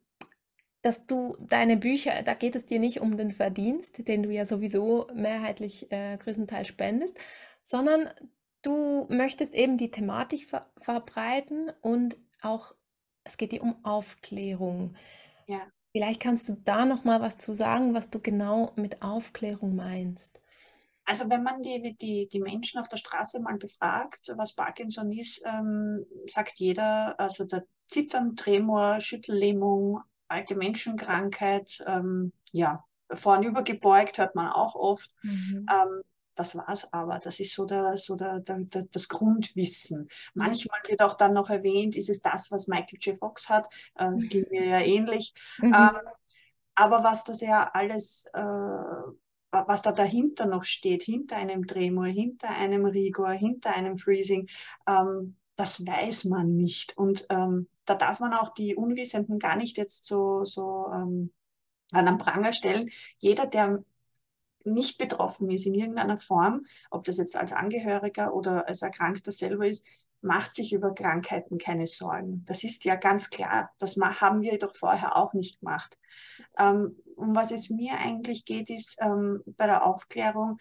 dass du deine Bücher, da geht es dir nicht um den Verdienst, den du ja sowieso mehrheitlich äh, größtenteils spendest, sondern du möchtest eben die Thematik ver verbreiten und auch, es geht dir um Aufklärung. Ja. Vielleicht kannst du da noch mal was zu sagen, was du genau mit Aufklärung meinst. Also wenn man die, die, die Menschen auf der Straße mal befragt, was Parkinson ist, ähm, sagt jeder, also der Zittern, Tremor, Schüttellähmung, alte Menschenkrankheit, ähm, ja, vornübergebeugt hört man auch oft. Mhm. Ähm, das war's aber. Das ist so, der, so der, der, der, das Grundwissen. Manchmal wird auch dann noch erwähnt, ist es das, was Michael J. Fox hat? Äh, mhm. ging mir ja ähnlich. Mhm. Ähm, aber was das ja alles, äh, was da dahinter noch steht, hinter einem Tremor, hinter einem Rigor, hinter einem Freezing, ähm, das weiß man nicht. Und ähm, da darf man auch die Unwissenden gar nicht jetzt so, so ähm, an den Pranger stellen. Jeder, der nicht betroffen ist in irgendeiner Form, ob das jetzt als Angehöriger oder als Erkrankter selber ist, macht sich über Krankheiten keine Sorgen. Das ist ja ganz klar. Das haben wir doch vorher auch nicht gemacht. Ähm, um was es mir eigentlich geht, ist ähm, bei der Aufklärung,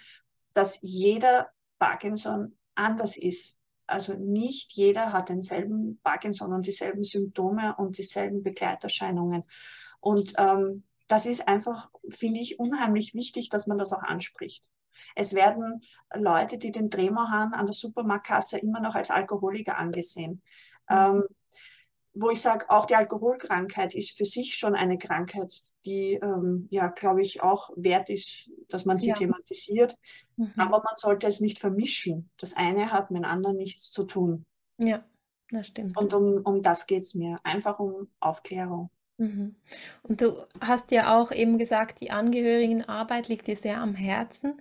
dass jeder Parkinson anders ist. Also nicht jeder hat denselben Parkinson und dieselben Symptome und dieselben Begleiterscheinungen. Und ähm, das ist einfach, finde ich, unheimlich wichtig, dass man das auch anspricht. Es werden Leute, die den Tremor haben, an der Supermarktkasse immer noch als Alkoholiker angesehen. Mhm. Ähm, wo ich sage, auch die Alkoholkrankheit ist für sich schon eine Krankheit, die, ähm, ja, glaube ich, auch wert ist, dass man sie ja. thematisiert. Mhm. Aber man sollte es nicht vermischen. Das eine hat mit dem anderen nichts zu tun. Ja, das stimmt. Und um, um das geht es mir. Einfach um Aufklärung. Mhm. Und du hast ja auch eben gesagt, die Angehörigenarbeit liegt dir sehr am Herzen.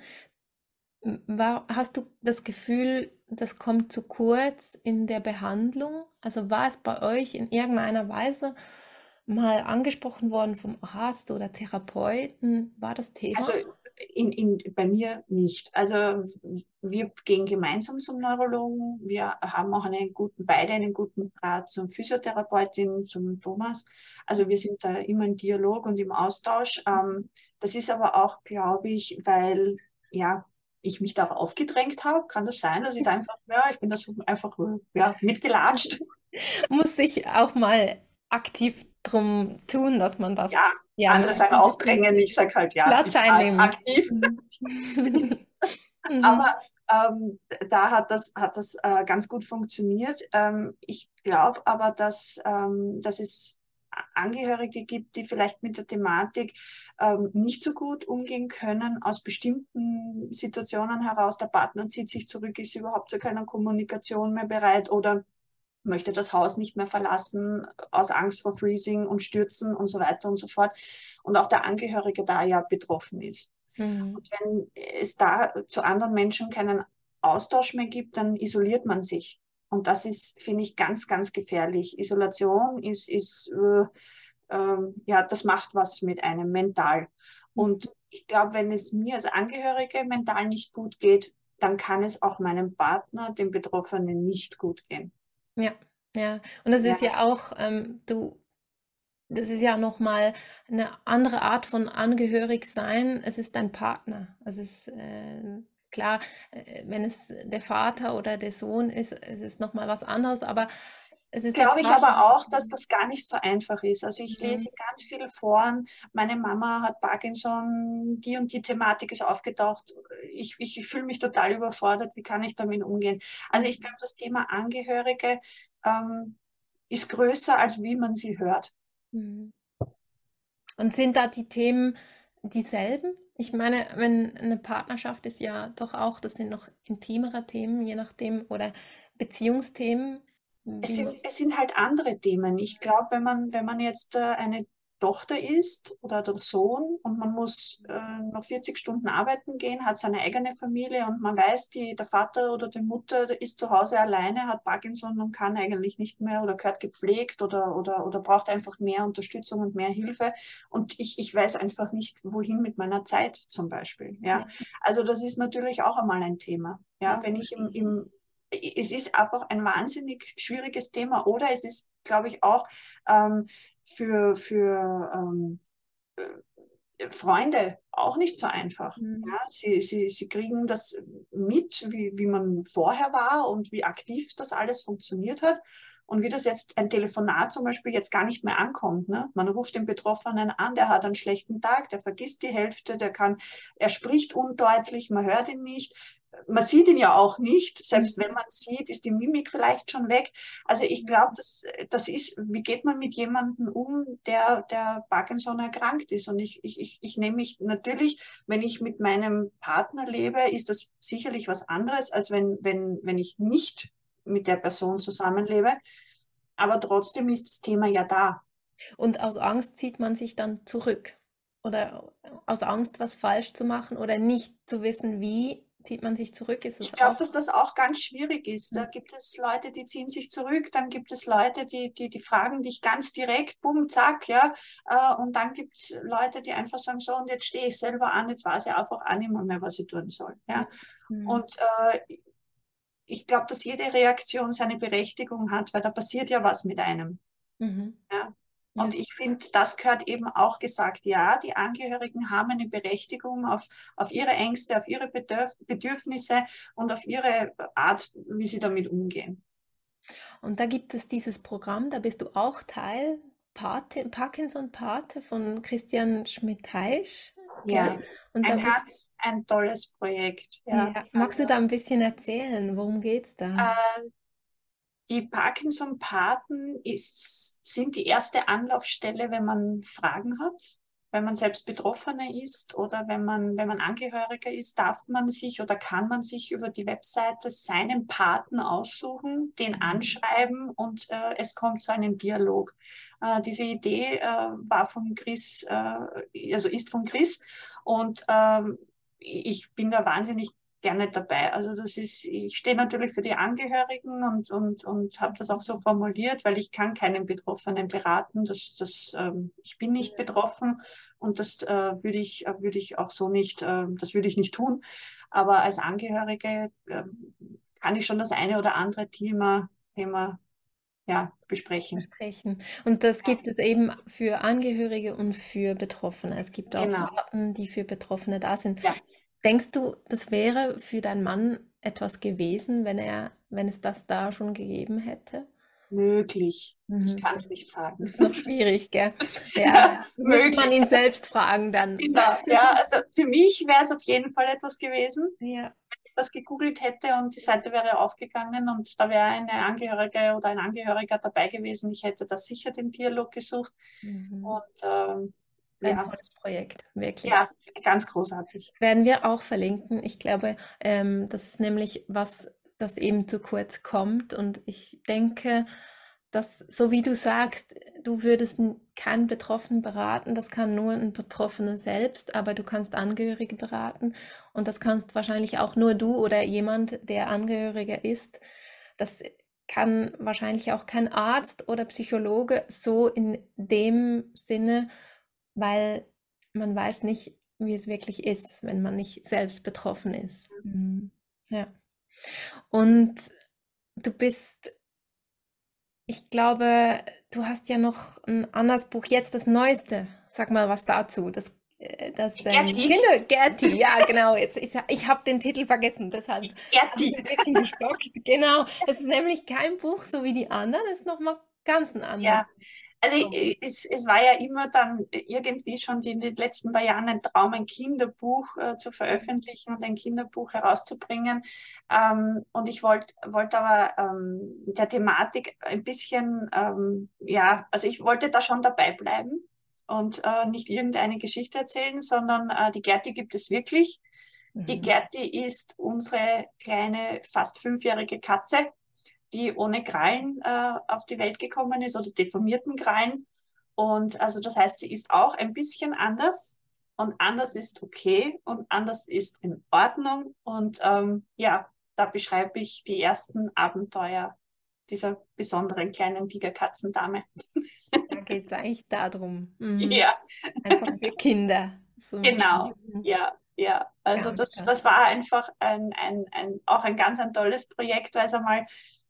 War, hast du das Gefühl, das kommt zu kurz in der Behandlung? Also war es bei euch in irgendeiner Weise mal angesprochen worden vom Arzt oder Therapeuten? War das Thema? Also in, in, bei mir nicht. Also wir gehen gemeinsam zum Neurologen. Wir haben auch einen guten, beide einen guten Draht zum Physiotherapeutin, zum Thomas. Also wir sind da immer im Dialog und im Austausch. Ähm, das ist aber auch, glaube ich, weil ja ich mich darauf aufgedrängt habe. Kann das sein, dass ich da einfach, ja, ich bin das einfach ja, mitgelatscht. Muss sich auch mal aktiv drum tun, dass man das. Ja, ja andere sagen aufdrängen, ich sage halt ja. Platz einnehmen. Aktiv. Mhm. Aber ähm, da hat das, hat das äh, ganz gut funktioniert. Ähm, ich glaube aber, dass, ähm, dass es Angehörige gibt, die vielleicht mit der Thematik ähm, nicht so gut umgehen können, aus bestimmten Situationen heraus. Der Partner zieht sich zurück, ist überhaupt zu keiner Kommunikation mehr bereit oder möchte das Haus nicht mehr verlassen aus Angst vor Freezing und Stürzen und so weiter und so fort. Und auch der Angehörige da ja betroffen ist. Mhm. Und wenn es da zu anderen Menschen keinen Austausch mehr gibt, dann isoliert man sich. Und das ist, finde ich, ganz, ganz gefährlich. Isolation ist, ist äh, äh, ja, das macht was mit einem mental. Und ich glaube, wenn es mir als Angehörige mental nicht gut geht, dann kann es auch meinem Partner, dem Betroffenen, nicht gut gehen. Ja, ja. Und das ja. ist ja auch, ähm, du, das ist ja nochmal eine andere Art von angehörig sein. Es ist dein Partner. Es ist äh, Klar, äh, wenn es der Vater oder der Sohn ist, ist es nochmal was anderes, aber es ist Glaube ich aber auch, dass das gar nicht so einfach ist. Also ich mhm. lese ganz viele Foren, meine Mama hat Parkinson, die und die Thematik ist aufgetaucht. Ich, ich, ich fühle mich total überfordert, wie kann ich damit umgehen? Also ich glaube, das Thema Angehörige ähm, ist größer, als wie man sie hört. Mhm. Und sind da die Themen dieselben? Ich meine, wenn eine Partnerschaft ist ja doch auch, das sind noch intimere Themen, je nachdem, oder Beziehungsthemen. Es sind, es sind halt andere Themen. Ich glaube, wenn man, wenn man jetzt äh, eine Tochter ist oder der Sohn und man muss äh, noch 40 Stunden arbeiten gehen, hat seine eigene Familie und man weiß, die, der Vater oder die Mutter ist zu Hause alleine, hat Parkinson und kann eigentlich nicht mehr oder gehört gepflegt oder, oder, oder braucht einfach mehr Unterstützung und mehr Hilfe. Und ich, ich weiß einfach nicht, wohin mit meiner Zeit zum Beispiel. Ja. Also das ist natürlich auch einmal ein Thema. Ja wenn ich im, im es ist einfach ein wahnsinnig schwieriges Thema. Oder es ist, glaube ich, auch ähm, für, für ähm, äh, Freunde auch nicht so einfach. Mhm. Ja, sie, sie, sie kriegen das mit, wie, wie man vorher war und wie aktiv das alles funktioniert hat und wie das jetzt ein Telefonat zum Beispiel jetzt gar nicht mehr ankommt. Ne? Man ruft den Betroffenen an, der hat einen schlechten Tag, der vergisst die Hälfte, der kann, er spricht undeutlich, man hört ihn nicht man sieht ihn ja auch nicht. Selbst wenn man sieht, ist die Mimik vielleicht schon weg. Also ich glaube, das, das ist, wie geht man mit jemandem um, der, der Parkinson erkrankt ist? Und ich, ich, ich, ich nehme mich natürlich, wenn ich mit meinem Partner lebe, ist das sicherlich was anderes, als wenn, wenn, wenn ich nicht mit der Person zusammenlebe. Aber trotzdem ist das Thema ja da. Und aus Angst zieht man sich dann zurück. Oder aus Angst, was falsch zu machen oder nicht zu wissen, wie zieht man sich zurück? Ist es ich glaube, dass das auch ganz schwierig ist. Da hm. gibt es Leute, die ziehen sich zurück, dann gibt es Leute, die, die, die fragen dich ganz direkt, bumm, zack, ja. Äh, und dann gibt es Leute, die einfach sagen, so, und jetzt stehe ich selber an, jetzt weiß ich einfach auch nicht mehr, was ich tun soll. Ja. Mhm. Und äh, ich glaube, dass jede Reaktion seine Berechtigung hat, weil da passiert ja was mit einem. Mhm. Ja. Und ich finde, das gehört eben auch gesagt. Ja, die Angehörigen haben eine Berechtigung auf, auf ihre Ängste, auf ihre Bedürf Bedürfnisse und auf ihre Art, wie sie damit umgehen. Und da gibt es dieses Programm, da bist du auch Teil, Pate, Parkinson-Pate von Christian Schmidt-Heisch. Ja, und ein ganz ein tolles Projekt. Ja. ja. Magst du da ein bisschen erzählen? Worum geht es da? Äh, die Parkinson-Paten sind die erste Anlaufstelle, wenn man Fragen hat. Wenn man selbst Betroffener ist oder wenn man, wenn man Angehöriger ist, darf man sich oder kann man sich über die Webseite seinen Paten aussuchen, den anschreiben und äh, es kommt zu einem Dialog. Äh, diese Idee äh, war von Chris, äh, also ist von Chris und ähm, ich bin da wahnsinnig gerne dabei. Also das ist, ich stehe natürlich für die Angehörigen und, und, und habe das auch so formuliert, weil ich kann keinen Betroffenen beraten. Das, das, ähm, ich bin nicht betroffen und das äh, würde ich, äh, würde ich auch so nicht, äh, das würde ich nicht tun. Aber als Angehörige äh, kann ich schon das eine oder andere Thema, Thema ja, besprechen. besprechen. Und das gibt es eben für Angehörige und für Betroffene. Es gibt auch genau. Daten, die für Betroffene da sind. Ja. Denkst du, das wäre für deinen Mann etwas gewesen, wenn er, wenn es das da schon gegeben hätte? Möglich. Mhm. Ich kann es nicht sagen. Das ist noch schwierig, gell? Ja, ja müsste man ihn selbst fragen dann. Genau. Ja, also für mich wäre es auf jeden Fall etwas gewesen. Ja. das gegoogelt hätte und die Seite wäre aufgegangen und da wäre eine Angehörige oder ein Angehöriger dabei gewesen. Ich hätte da sicher den Dialog gesucht. Mhm. Und ähm, ein ja. tolles Projekt, wirklich. Ja, ganz großartig. Das werden wir auch verlinken. Ich glaube, ähm, das ist nämlich was, das eben zu kurz kommt. Und ich denke, dass, so wie du sagst, du würdest keinen Betroffenen beraten, das kann nur ein Betroffener selbst, aber du kannst Angehörige beraten und das kannst wahrscheinlich auch nur du oder jemand, der Angehöriger ist. Das kann wahrscheinlich auch kein Arzt oder Psychologe so in dem Sinne, weil man weiß nicht, wie es wirklich ist, wenn man nicht selbst betroffen ist. Mhm. Ja. Und du bist ich glaube, du hast ja noch ein anderes Buch, jetzt das Neueste. Sag mal was dazu. Das, äh, das ähm. Kinder, Gerti, ja, genau. Jetzt, ich ich habe den Titel vergessen, deshalb Gerti. ein bisschen gestockt. Genau. Es ist nämlich kein Buch so wie die anderen, es ist nochmal ganz ein anderes. Ja, also es, es war ja immer dann irgendwie schon die, in den letzten paar Jahren ein Traum, ein Kinderbuch äh, zu veröffentlichen und ein Kinderbuch herauszubringen. Ähm, und ich wollte wollt aber ähm, der Thematik ein bisschen, ähm, ja, also ich wollte da schon dabei bleiben und äh, nicht irgendeine Geschichte erzählen, sondern äh, die Gerti gibt es wirklich. Mhm. Die Gerti ist unsere kleine, fast fünfjährige Katze die ohne Krallen äh, auf die Welt gekommen ist oder deformierten Krallen. Und also das heißt, sie ist auch ein bisschen anders und anders ist okay und anders ist in Ordnung. Und ähm, ja, da beschreibe ich die ersten Abenteuer dieser besonderen kleinen Tigerkatzendame. Da geht es eigentlich darum. Mhm. Ja. Einfach für Kinder. So. Genau, ja. Ja, also das, das war einfach ein, ein, ein, auch ein ganz ein tolles Projekt, weil es einmal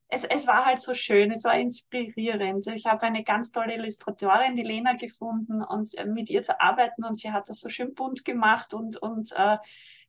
es, es war halt so schön, es war inspirierend. Ich habe eine ganz tolle Illustratorin, die Lena, gefunden und äh, mit ihr zu arbeiten und sie hat das so schön bunt gemacht und, und äh,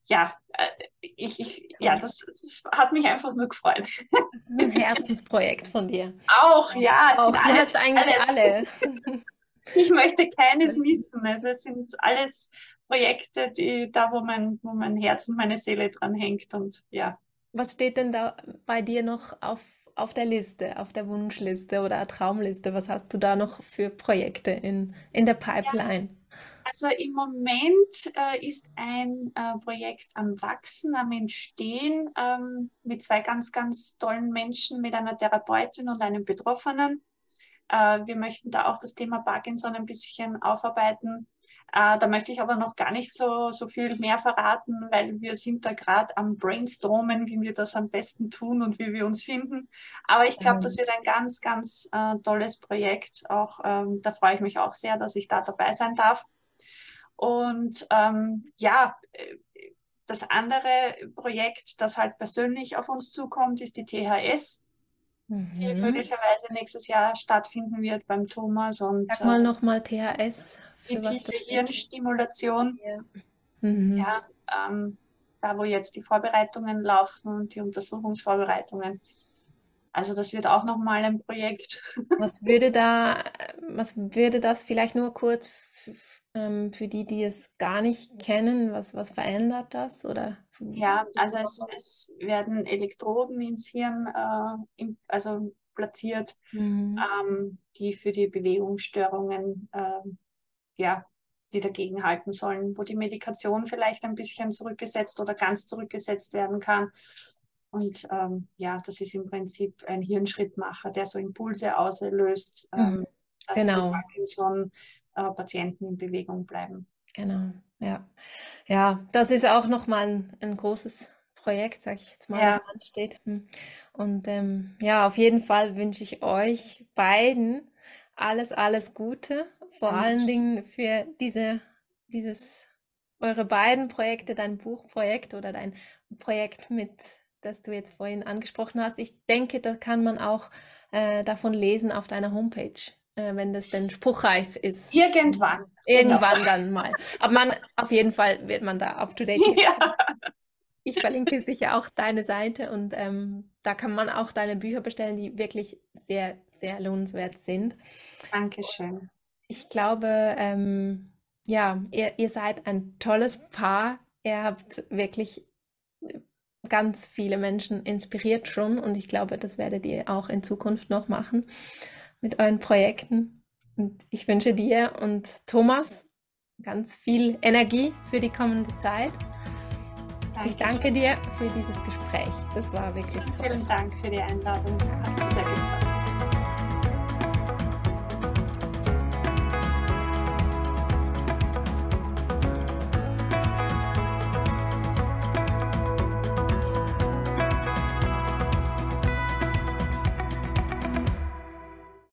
ja, äh, ich, ich, ja das, das, hat mich einfach nur gefreut. Das ist ein Herzensprojekt von dir. Auch, ja. Auch, du alles, hast eigentlich alles. alle. Ich möchte keines missen. Das also sind alles Projekte, die da, wo mein, wo mein Herz und meine Seele dran hängt und ja. Was steht denn da bei dir noch auf auf der Liste, auf der Wunschliste oder Traumliste? Was hast du da noch für Projekte in, in der Pipeline? Also im Moment äh, ist ein äh, Projekt am Wachsen, am Entstehen ähm, mit zwei ganz, ganz tollen Menschen, mit einer Therapeutin und einem Betroffenen. Äh, wir möchten da auch das Thema Parkinson ein bisschen aufarbeiten. Äh, da möchte ich aber noch gar nicht so, so viel mehr verraten, weil wir sind da gerade am Brainstormen, wie wir das am besten tun und wie wir uns finden. Aber ich glaube, das wird ein ganz, ganz äh, tolles Projekt. Auch ähm, da freue ich mich auch sehr, dass ich da dabei sein darf. Und ähm, ja, äh, das andere Projekt, das halt persönlich auf uns zukommt, ist die THS mhm. die möglicherweise nächstes Jahr stattfinden wird beim Thomas. Und, Sag mal äh, nochmal THS die tiefe Hirnstimulation. Ja, mhm. ja ähm, da wo jetzt die Vorbereitungen laufen und die Untersuchungsvorbereitungen. Also das wird auch nochmal ein Projekt. Was würde da, was würde das vielleicht nur kurz ähm, für die, die es gar nicht kennen, was, was verändert das? Oder? Ja, also es, es werden Elektroden ins Hirn äh, in, also platziert, mhm. ähm, die für die Bewegungsstörungen äh, ja, die dagegen halten sollen, wo die Medikation vielleicht ein bisschen zurückgesetzt oder ganz zurückgesetzt werden kann. Und ähm, ja, das ist im Prinzip ein Hirnschrittmacher, der so Impulse auslöst, ähm, dass genau. die Parkinson-Patienten äh, in Bewegung bleiben. Genau, ja. Ja, das ist auch nochmal ein, ein großes Projekt, sage ich jetzt mal, ja. das ansteht. Hm. Und ähm, ja, auf jeden Fall wünsche ich euch beiden alles, alles Gute vor allen Dingen für diese, dieses, eure beiden Projekte, dein Buchprojekt oder dein Projekt mit, das du jetzt vorhin angesprochen hast. Ich denke, da kann man auch äh, davon lesen auf deiner Homepage, äh, wenn das denn spruchreif ist. Irgendwann. Irgendwann genau. dann mal. Aber man, auf jeden Fall wird man da up to date. Ja. Ich verlinke sicher auch deine Seite und ähm, da kann man auch deine Bücher bestellen, die wirklich sehr, sehr lohnenswert sind. Dankeschön. Und ich glaube, ähm, ja, ihr, ihr seid ein tolles Paar. Ihr habt wirklich ganz viele Menschen inspiriert schon und ich glaube, das werdet ihr auch in Zukunft noch machen mit euren Projekten. Und ich wünsche dir und Thomas ganz viel Energie für die kommende Zeit. Danke. Ich danke dir für dieses Gespräch. Das war wirklich toll. Vielen Dank für die Einladung. Hat mich sehr gefreut.